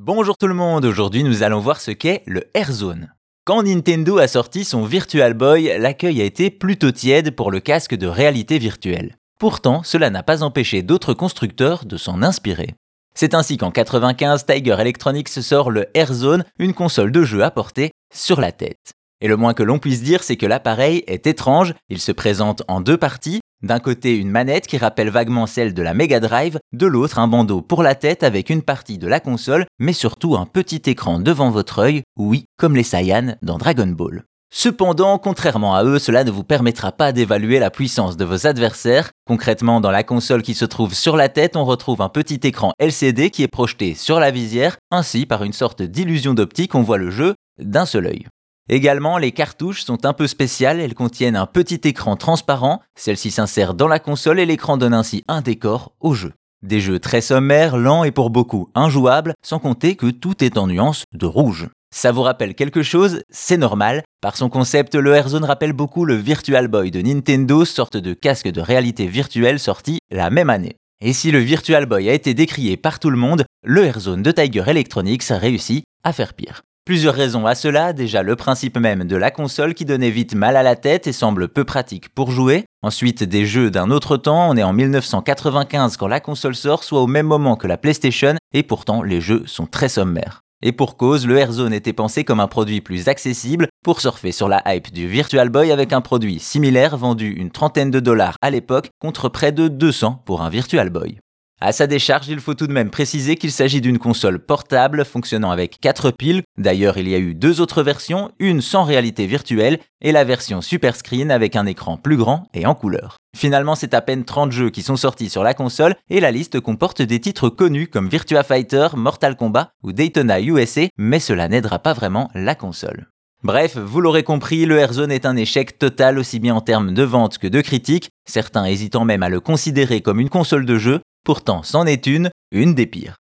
Bonjour tout le monde, aujourd'hui nous allons voir ce qu'est le AirZone. Quand Nintendo a sorti son Virtual Boy, l'accueil a été plutôt tiède pour le casque de réalité virtuelle. Pourtant, cela n'a pas empêché d'autres constructeurs de s'en inspirer. C'est ainsi qu'en 95, Tiger Electronics sort le AirZone, une console de jeu à porter sur la tête. Et le moins que l'on puisse dire, c'est que l'appareil est étrange, il se présente en deux parties, d'un côté, une manette qui rappelle vaguement celle de la Mega Drive, de l'autre, un bandeau pour la tête avec une partie de la console, mais surtout un petit écran devant votre œil, oui, comme les Saiyans dans Dragon Ball. Cependant, contrairement à eux, cela ne vous permettra pas d'évaluer la puissance de vos adversaires. Concrètement, dans la console qui se trouve sur la tête, on retrouve un petit écran LCD qui est projeté sur la visière, ainsi par une sorte d'illusion d'optique, on voit le jeu d'un seul œil. Également, les cartouches sont un peu spéciales, elles contiennent un petit écran transparent, celle-ci s'insère dans la console et l'écran donne ainsi un décor au jeu. Des jeux très sommaires, lents et pour beaucoup injouables, sans compter que tout est en nuance de rouge. Ça vous rappelle quelque chose? C'est normal. Par son concept, le Airzone rappelle beaucoup le Virtual Boy de Nintendo, sorte de casque de réalité virtuelle sorti la même année. Et si le Virtual Boy a été décrié par tout le monde, le Airzone de Tiger Electronics a réussi à faire pire. Plusieurs raisons à cela, déjà le principe même de la console qui donnait vite mal à la tête et semble peu pratique pour jouer. Ensuite des jeux d'un autre temps, on est en 1995 quand la console sort, soit au même moment que la PlayStation, et pourtant les jeux sont très sommaires. Et pour cause, le AirZone était pensé comme un produit plus accessible pour surfer sur la hype du Virtual Boy avec un produit similaire vendu une trentaine de dollars à l'époque contre près de 200 pour un Virtual Boy. À sa décharge, il faut tout de même préciser qu'il s'agit d'une console portable fonctionnant avec 4 piles. D'ailleurs, il y a eu deux autres versions, une sans réalité virtuelle et la version Super Screen avec un écran plus grand et en couleur. Finalement, c'est à peine 30 jeux qui sont sortis sur la console et la liste comporte des titres connus comme Virtua Fighter, Mortal Kombat ou Daytona USA, mais cela n'aidera pas vraiment la console. Bref, vous l'aurez compris, le Airzone est un échec total aussi bien en termes de vente que de critique, certains hésitant même à le considérer comme une console de jeu, Pourtant, c'en est une, une des pires.